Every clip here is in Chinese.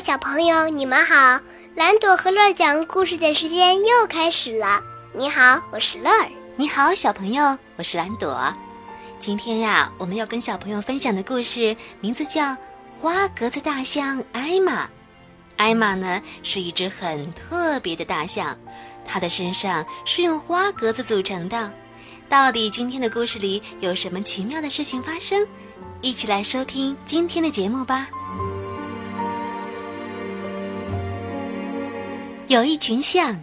小朋友，你们好！蓝朵和乐讲故事的时间又开始了。你好，我是乐儿。你好，小朋友，我是蓝朵。今天呀，我们要跟小朋友分享的故事名字叫《花格子大象艾玛》。艾玛呢是一只很特别的大象，它的身上是用花格子组成的。到底今天的故事里有什么奇妙的事情发生？一起来收听今天的节目吧。有一群象，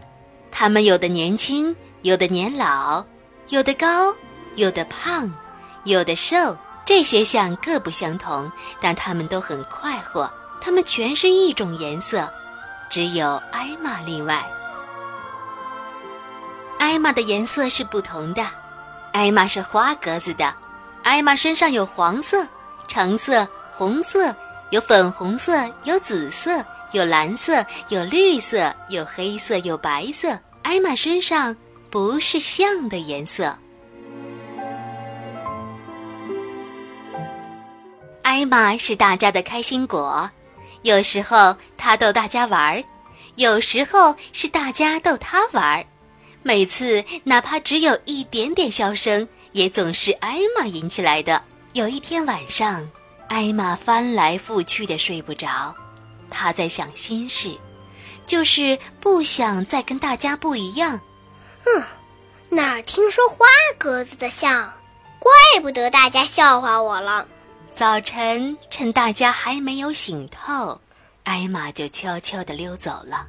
它们有的年轻，有的年老，有的高，有的胖，有的瘦。这些象各不相同，但它们都很快活。它们全是一种颜色，只有艾玛例外。艾玛的颜色是不同的，艾玛是花格子的。艾玛身上有黄色、橙色、红色，有粉红色，有紫色。有蓝色，有绿色，有黑色，有白色。艾玛身上不是象的颜色。艾玛是大家的开心果，有时候她逗大家玩儿，有时候是大家逗她玩儿。每次哪怕只有一点点笑声，也总是艾玛引起来的。有一天晚上，艾玛翻来覆去的睡不着。他在想心事，就是不想再跟大家不一样。嗯，哪儿听说花格子的像？怪不得大家笑话我了。早晨，趁大家还没有醒透，艾玛就悄悄地溜走了。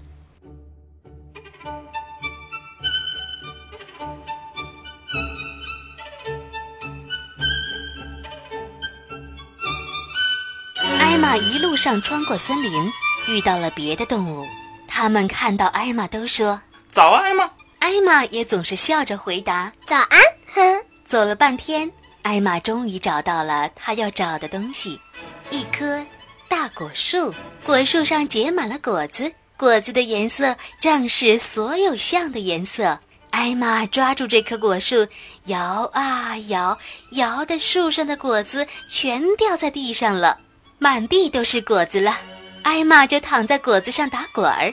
玛一路上穿过森林，遇到了别的动物。他们看到艾玛都说：“早安，艾玛。”艾玛也总是笑着回答：“早安。”哼。走了半天，艾玛终于找到了她要找的东西——一棵大果树。果树上结满了果子，果子的颜色正是所有象的颜色。艾玛抓住这棵果树，摇啊摇，摇的树上的果子全掉在地上了。满地都是果子了，艾玛就躺在果子上打滚儿，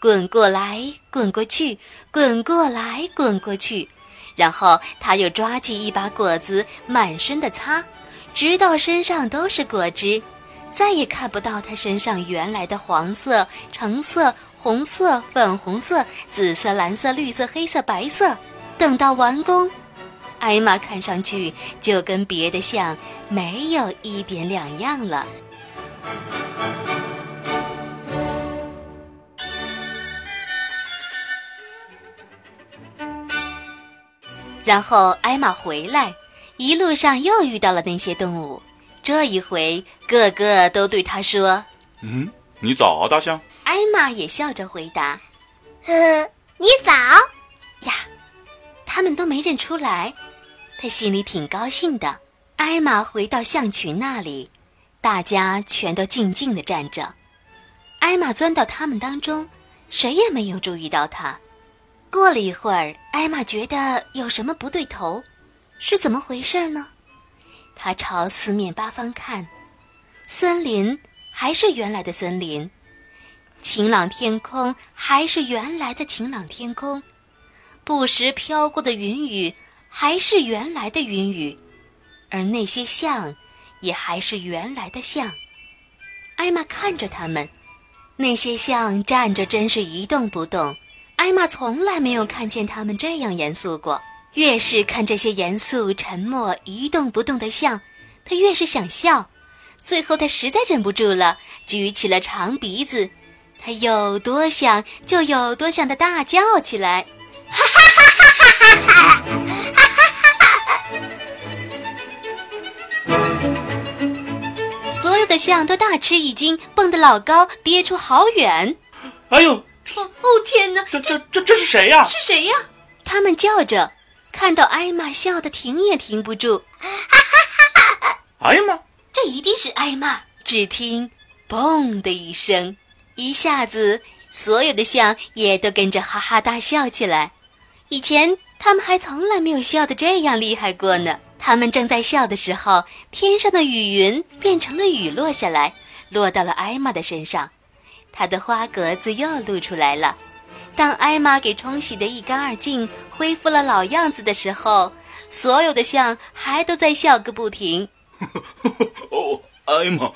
滚过来，滚过去，滚过来，滚过去，然后他又抓起一把果子，满身的擦，直到身上都是果汁，再也看不到他身上原来的黄色、橙色、红色、粉红色、紫色、蓝色、绿色、黑色、白色。等到完工。艾玛看上去就跟别的象没有一点两样了。然后艾玛回来，一路上又遇到了那些动物。这一回，个个都对他说：“嗯，你早啊，大象。”艾玛也笑着回答：“呵，你早呀。”他们都没认出来。他心里挺高兴的。艾玛回到象群那里，大家全都静静地站着。艾玛钻到他们当中，谁也没有注意到她。过了一会儿，艾玛觉得有什么不对头，是怎么回事呢？她朝四面八方看，森林还是原来的森林，晴朗天空还是原来的晴朗天空，不时飘过的云雨。还是原来的云雨，而那些象，也还是原来的象。艾玛看着他们，那些象站着，真是一动不动。艾玛从来没有看见他们这样严肃过。越是看这些严肃、沉默、一动不动的象，他越是想笑。最后，他实在忍不住了，举起了长鼻子，他有多想就有多想的大叫起来：“所有的象都大吃一惊，蹦得老高，跌出好远。哎呦！哦哦天哪！这这这这是谁呀？是谁呀？他们叫着，看到艾玛笑得停也停不住。哈哈哈艾玛，这一定是艾玛！只听“嘣”的一声，一下子所有的象也都跟着哈哈大笑起来。以前他们还从来没有笑得这样厉害过呢。他们正在笑的时候，天上的雨云变成了雨落下来，落到了艾玛的身上。她的花格子又露出来了。当艾玛给冲洗得一干二净，恢复了老样子的时候，所有的象还都在笑个不停。哦，艾玛，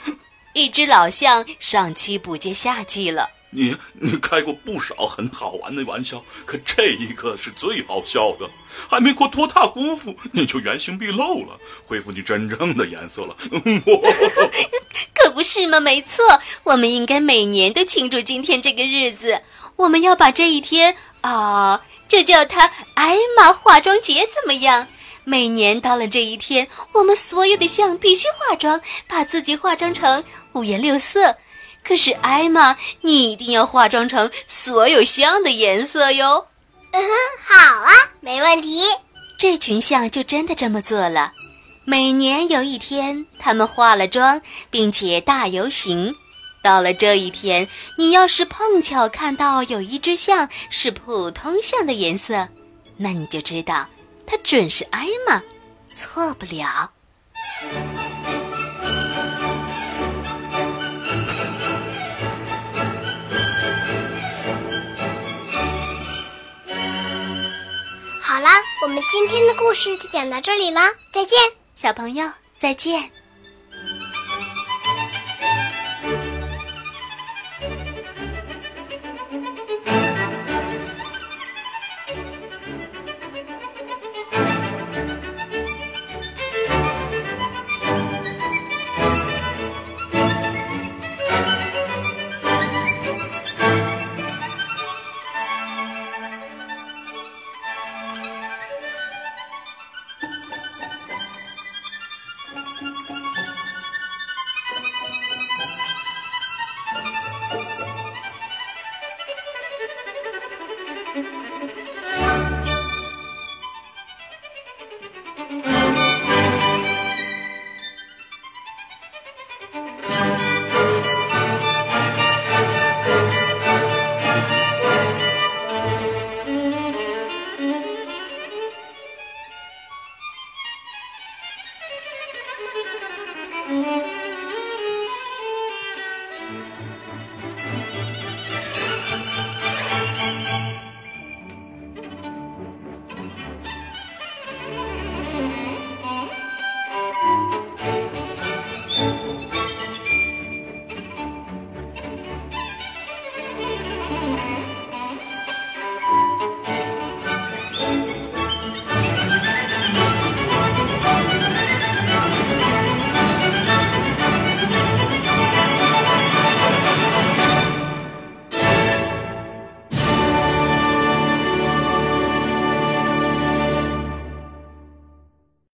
一只老象上气不接下气了。你你开过不少很好玩的玩笑，可这一个是最好笑的。还没过多大功夫，你就原形毕露了，恢复你真正的颜色了。可不是吗？没错，我们应该每年都庆祝今天这个日子。我们要把这一天啊，就叫它艾玛化妆节，怎么样？每年到了这一天，我们所有的象必须化妆，把自己化妆成五颜六色。可是艾玛，你一定要化妆成所有象的颜色哟。嗯哼，好啊，没问题。这群象就真的这么做了。每年有一天，他们化了妆，并且大游行。到了这一天，你要是碰巧看到有一只象是普通象的颜色，那你就知道它准是艾玛，错不了。我们今天的故事就讲到这里了，再见，小朋友，再见。